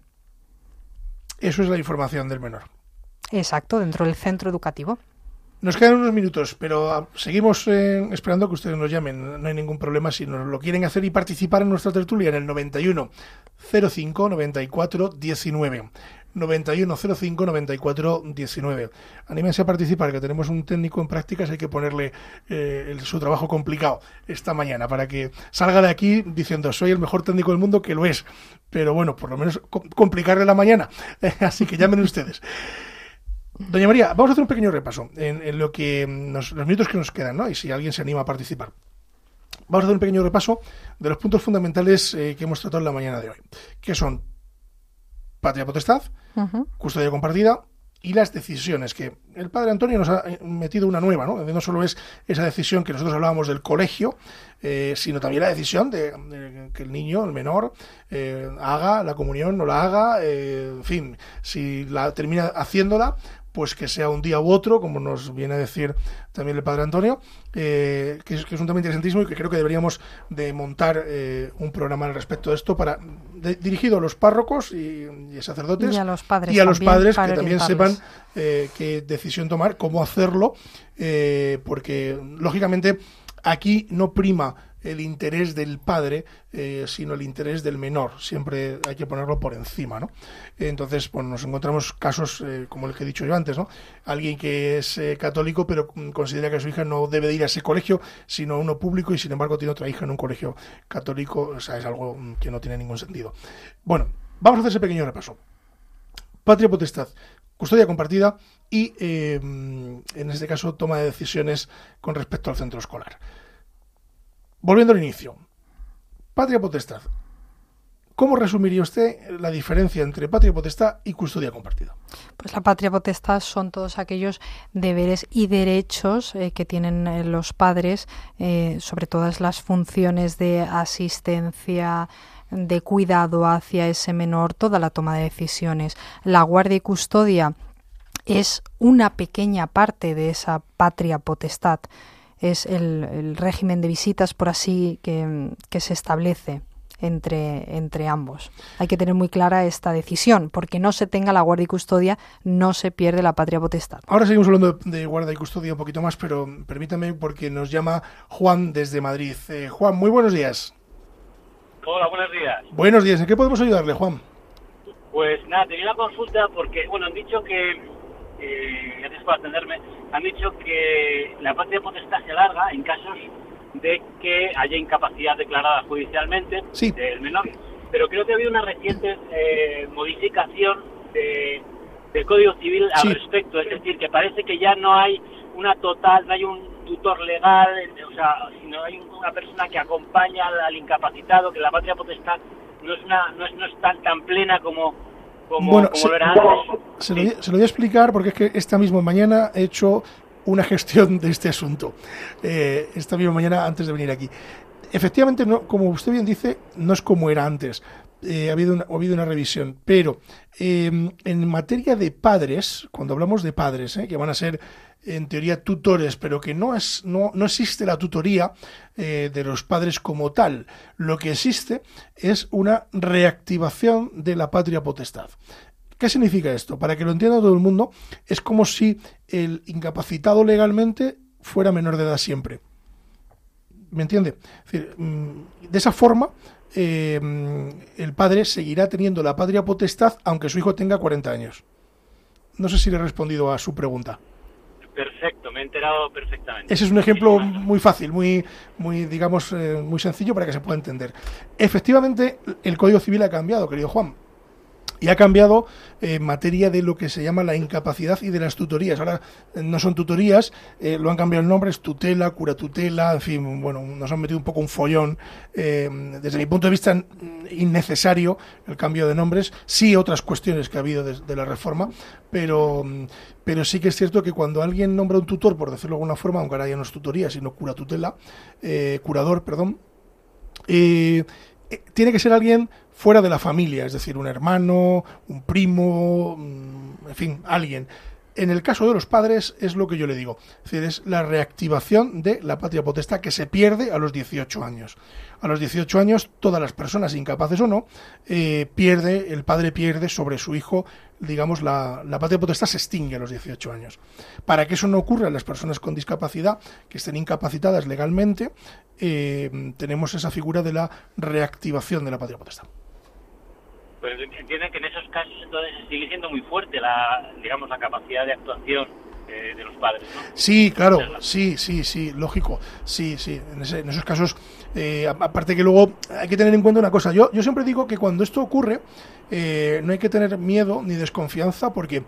B: Eso es la información del menor.
C: Exacto, dentro del centro educativo.
B: Nos quedan unos minutos, pero ah, seguimos eh, esperando que ustedes nos llamen. No hay ningún problema si nos lo quieren hacer y participar en nuestra tertulia en el 91 05 94 19. 91 05 94 19. Anímense a participar, que tenemos un técnico en prácticas, hay que ponerle eh, su trabajo complicado esta mañana para que salga de aquí diciendo soy el mejor técnico del mundo, que lo es. Pero bueno, por lo menos complicarle la mañana. Así que llamen ustedes. Doña María, vamos a hacer un pequeño repaso en, lo que los minutos que nos quedan, ¿no? Y si alguien se anima a participar. Vamos a hacer un pequeño repaso de los puntos fundamentales eh, que hemos tratado en la mañana de hoy, que son patria potestad, custodia compartida y las decisiones, que el padre Antonio nos ha eh, metido una nueva, ¿no? No solo es esa decisión que nosotros hablábamos del colegio, eh, sino también la decisión de, que el niño, el menor, haga la comunión, no la haga, en fin, si la termina haciéndola, pues que sea un día u otro, como nos viene a decir también el padre Antonio, eh, que, es, que, es, un tema interesantísimo y que creo que deberíamos de montar eh, un programa al respecto de esto para dirigido a los párrocos y, sacerdotes
C: y a los padres,
B: y a los padres que también sepan eh, qué decisión tomar, cómo hacerlo, porque lógicamente aquí no prima el interés del padre, eh, sino el interés del menor. Siempre hay que ponerlo por encima, ¿no? Entonces, bueno, nos encontramos casos eh, como el que he dicho yo antes, ¿no? Alguien que es eh, católico, pero considera que su hija no debe de ir a ese colegio, sino a uno público, y sin embargo tiene otra hija en un colegio católico. O sea, es algo que no tiene ningún sentido. Bueno, vamos a hacer ese pequeño repaso. Patria potestad, custodia compartida y, en este caso, toma de decisiones con respecto al centro escolar. Volviendo al inicio. Patria potestad. ¿Cómo resumiría usted la diferencia entre patria potestad y custodia compartida?
C: Pues la patria potestad son todos aquellos deberes y derechos eh, que tienen eh, los padres eh, sobre todas las funciones de asistencia, de cuidado hacia ese menor toda la toma de decisiones. La guardia y custodia es una pequeña parte de esa patria potestad. Es el, el régimen de visitas, por así, que, que se establece entre, entre ambos. Hay que tener muy clara esta decisión, porque no se tenga la guardia y custodia, no se pierde la patria potestad.
B: Ahora seguimos hablando de, de guardia y custodia un poquito más, pero permítame porque nos llama Juan desde Madrid. Eh, Juan, muy buenos días.
F: Hola, buenos días.
B: Buenos días, ¿en qué podemos ayudarle, Juan?
F: Pues nada, tenía una consulta porque, bueno, han dicho que, eh, gracias por atenderme, han dicho que la patria potestad se alarga en casos de que haya incapacidad declarada judicialmente
B: Sí.
F: del menor. Pero creo que ha habido una reciente eh, modificación de- del Código Civil al
B: Sí.
F: respecto. Es decir, que parece que ya no hay una total, no hay un tutor legal, o sea, sino hay una persona que acompaña al, al incapacitado, que la patria potestad no es, una, no es, no es tan, tan plena como, como,
B: Bueno,
F: como
B: se-
F: lo era antes.
B: Se lo, se lo voy a explicar porque es que esta misma mañana he hecho una gestión de este asunto. Eh, esta misma mañana antes de venir aquí. Efectivamente, no, como usted bien dice, no es como era antes. Eh, ha, habido una, ha habido una revisión. Pero eh, en materia de padres, cuando hablamos de padres, eh, que van a ser en teoría tutores, pero que no, es, no, no existe la tutoría eh, de los padres como tal. Lo que existe es una reactivación de la patria potestad. ¿Qué significa esto? Para que lo entienda todo el mundo, es como si el incapacitado legalmente fuera menor de edad siempre. ¿Me entiende? Es decir, mm, de esa forma, eh, mm, el padre seguirá teniendo la patria potestad aunque su hijo tenga 40 años. No sé si le he respondido a su pregunta.
F: Perfecto, me he enterado perfectamente.
B: Ese es un ejemplo muy fácil, muy, muy digamos, eh, muy sencillo para que se pueda entender. Efectivamente, el Código Civil ha cambiado, querido Juan. Y ha cambiado eh, en materia de lo que se llama la incapacidad y de las tutorías. Ahora eh, no son tutorías, eh, lo han cambiado el nombre, es tutela, cura tutela, en fin, bueno, nos han metido un poco un follón. eh, desde mi punto de vista, mm, innecesario el cambio de nombres. Sí, otras cuestiones que ha habido de, la reforma, pero, mm, pero sí que es cierto que cuando alguien nombra un tutor, por decirlo de alguna forma, aunque ahora ya no es tutoría, sino cura tutela, eh, curador, perdón, eh, eh, tiene que ser alguien fuera de la familia, es decir, un hermano, un primo, mm, en fin, alguien. En el caso de los padres es lo que yo le digo, es decir, es la reactivación de la patria potestad que se pierde a los 18 años. A los 18 años, todas las personas, incapaces o no, eh, pierde, el padre pierde sobre su hijo, digamos, la, patria potestad se extingue a los 18 años. Para que eso no ocurra en las personas con discapacidad, que estén incapacitadas legalmente, eh, tenemos esa figura de la reactivación de la patria potestad.
F: Pues entienden que en esos casos entonces sigue siendo muy fuerte la, digamos, la capacidad de actuación eh, de los padres, ¿no?
B: Sí, claro, sí, sí, sí, lógico, sí, sí, en, ese- en esos casos, eh, aparte que luego hay que tener en cuenta una cosa, yo, yo siempre digo que cuando esto ocurre eh, no hay que tener miedo ni desconfianza porque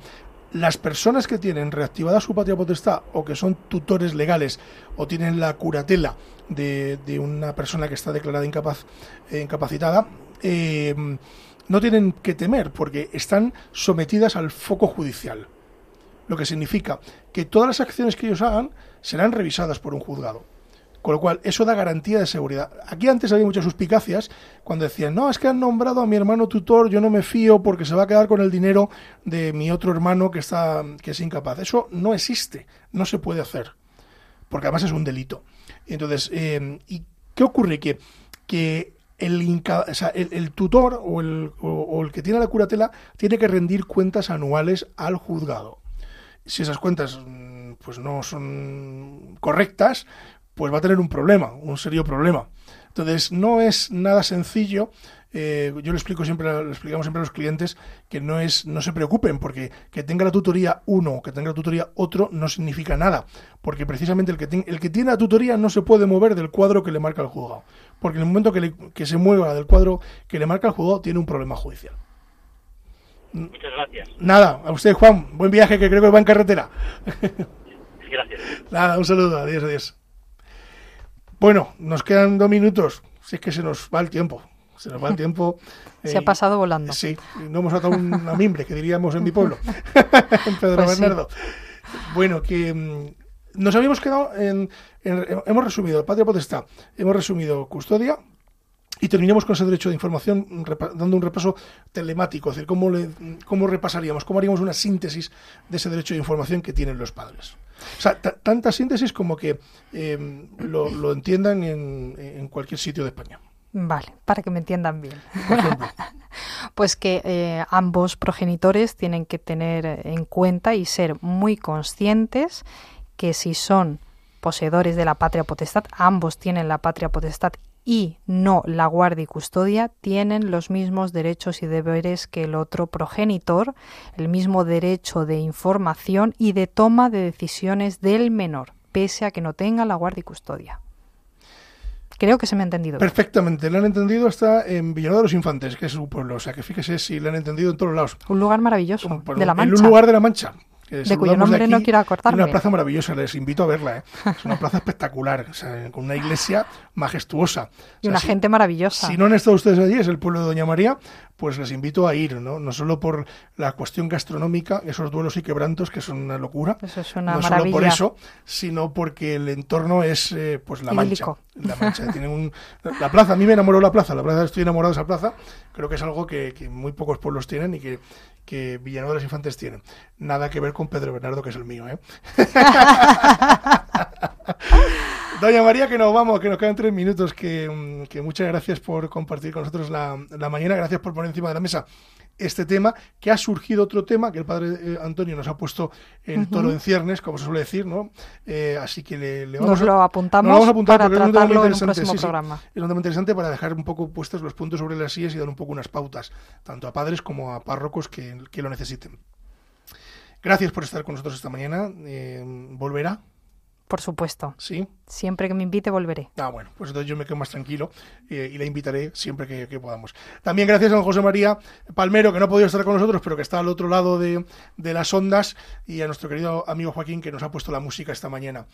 B: las personas que tienen reactivada su patria potestad o que son tutores legales o tienen la curatela de, de una persona que está declarada incapaz, eh, incapacitada, eh, no tienen que temer porque están sometidas al foco judicial lo que significa que todas las acciones que ellos hagan serán revisadas por un juzgado. Con lo cual, eso da garantía de seguridad. Aquí antes había muchas suspicacias cuando decían, no, es que han nombrado a mi hermano tutor, yo no me fío porque se va a quedar con el dinero de mi otro hermano que, está, que es incapaz. Eso no existe, no se puede hacer, porque además es un delito. Entonces, eh, ¿y qué ocurre? Que, que el, el tutor o el, o- o el que tiene la curatela tiene que rendir cuentas anuales al juzgado si esas cuentas mm, pues no son correctas, pues va a tener un problema, un serio problema. Entonces, no es nada sencillo. Eh, yo le explico siempre, le explicamos siempre a los clientes que no es, no se preocupen, porque que tenga la tutoría uno o que tenga la tutoría otro no significa nada, porque precisamente el que, ten- el que tiene la tutoría no se puede mover del cuadro que le marca el juzgado, porque en el momento que, le- que se mueva del cuadro que le marca el juzgado tiene un problema judicial.
F: Muchas gracias.
B: Nada, a usted Juan, buen viaje que creo que va en carretera.
F: Gracias.
B: Nada, un saludo, adiós, adiós. Bueno, nos quedan dos minutos. Si es que se nos va el tiempo. Se nos va el tiempo.
C: Se
B: eh,
C: ha pasado volando.
B: Sí, no hemos atado una mimbre, que diríamos en mi pueblo. en Pedro
C: Pues sí.
B: Bernardo. Bueno, que mm, nos habíamos quedado en, en- Hemos resumido Patria Potestad, hemos resumido Custodia y terminemos con ese derecho de información dando un repaso telemático, es decir, cómo, le- cómo repasaríamos, cómo haríamos una síntesis de ese derecho de información que tienen los padres. O sea, ta- tanta síntesis como que eh, lo, lo entiendan en, en cualquier sitio de España.
C: Vale, para que me entiendan bien.
B: Por ejemplo.
C: Pues que eh, ambos progenitores tienen que tener en cuenta y ser muy conscientes que si son poseedores de la patria potestad, ambos tienen la patria potestad y no la guardia y custodia, tienen los mismos derechos y deberes que el otro progenitor, el mismo derecho de información y de toma de decisiones del menor, pese a que no tenga la guardia y custodia. Creo que se me ha entendido.
B: Perfectamente, le han entendido hasta en Villanueva de los Infantes, que es su pueblo. O sea, que fíjese si le han entendido en todos lados.
C: Un lugar maravilloso, de la
B: En
C: Mancha.
B: un lugar de la Mancha.
C: De cuyo nombre no
B: aquí,
C: quiero acordarme.
B: Una plaza maravillosa, les invito a verla. ¿eh? Es una plaza espectacular, o sea, con una iglesia majestuosa. O
C: Y una
B: si-
C: gente maravillosa.
B: Si no han estado ustedes allí, es el pueblo de Doña María, pues les invito a ir, ¿no? No solo por la cuestión gastronómica, esos duelos y quebrantos que son una locura.
C: Eso es una
B: no
C: maravilla.
B: solo por eso, sino porque el entorno es eh, pues la mancha. La mancha. Tienen un, la plaza, a mí me enamoró la plaza, la plaza estoy enamorado de esa plaza. Creo que es algo que, que muy pocos pueblos tienen y que, que Villanueva de los Infantes tienen. Nada que ver con Pedro Bernardo, que es el mío, ¿eh? Doña María, que nos vamos, que nos quedan tres minutos, que, mm, que muchas gracias por compartir con nosotros la, la mañana, gracias por poner encima de la mesa este tema, que ha surgido otro tema que el padre eh, Antonio nos ha puesto el toro en ciernes, como se suele decir, ¿no? Eh, así que le, le vamos
C: Nos lo
B: a,
C: apuntamos
B: nos lo vamos a apuntar
C: para
B: porque es un tema muy
C: tratarlo en un
B: interesante,
C: próximo
B: sí, sí.
C: programa.
B: Es un tema interesante para dejar un poco puestos los puntos sobre las sillas y dar un poco unas pautas, tanto a padres como a párrocos que, que lo necesiten. Gracias por estar con nosotros esta mañana. Eh, ¿Volverá?
C: Por supuesto.
B: Sí.
C: Siempre que me invite volveré.
B: Ah, bueno, pues entonces yo me quedo más tranquilo eh, y la invitaré siempre que, que podamos. También gracias a don José María Palmero, que no ha podido estar con nosotros, pero que está al otro lado de, de las ondas, y a nuestro querido amigo Joaquín, que nos ha puesto la música esta mañana.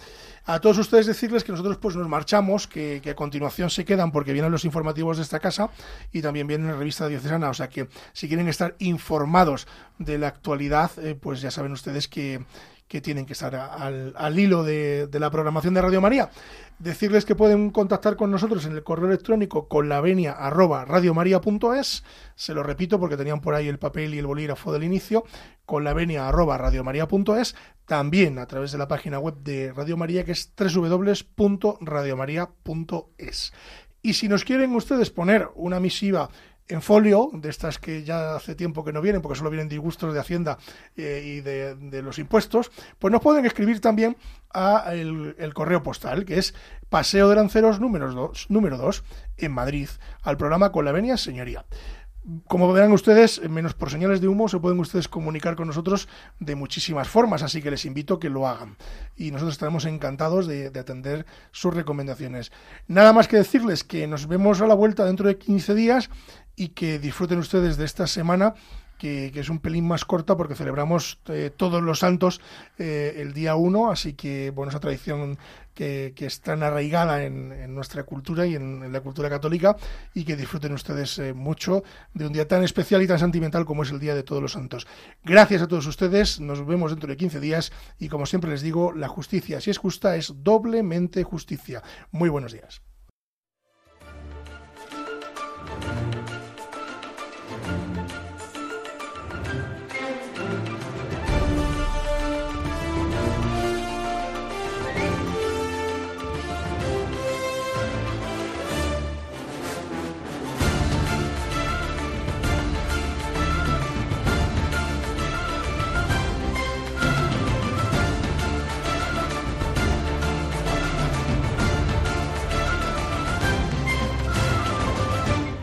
B: A todos ustedes decirles que nosotros pues nos marchamos, que, que a continuación se quedan porque vienen los informativos de esta casa y también viene la revista diocesana, o sea que si quieren estar informados de la actualidad, eh, pues ya saben ustedes que que tienen que estar al, hilo de, la programación de Radio María. Decirles que pueden contactar con nosotros en el correo electrónico con la venia arroba. Se lo repito porque tenían por ahí el papel y el bolígrafo del inicio. Con la venia arroba. También a través de la página web de Radio María que es www.radiomaria.es. Y si nos quieren ustedes poner una misiva en folio, de estas que ya hace tiempo que no vienen, porque solo vienen disgustos de Hacienda eh, y de, los impuestos, pues nos pueden escribir también a el, correo postal, que es Paseo de Lanceros número 2, número 2 en Madrid, al programa Con la Venia Señoría. Como verán ustedes, menos por señales de humo, se pueden ustedes comunicar con nosotros de muchísimas formas, así que les invito a que lo hagan. Y nosotros estaremos encantados de, de atender sus recomendaciones. Nada más que decirles que nos vemos a la vuelta dentro de 15 días y que disfruten ustedes de esta semana. Que, que es un pelín más corta porque celebramos eh, todos los santos eh, el día 1, así que bueno, esa tradición que, que es tan arraigada en, en nuestra cultura y en, la cultura católica y que disfruten ustedes eh, mucho de un día tan especial y tan sentimental como es el Día de Todos los Santos. Gracias a todos ustedes, nos vemos dentro de 15 días y como siempre les digo, la justicia, si es justa, es doblemente justicia. Muy buenos días.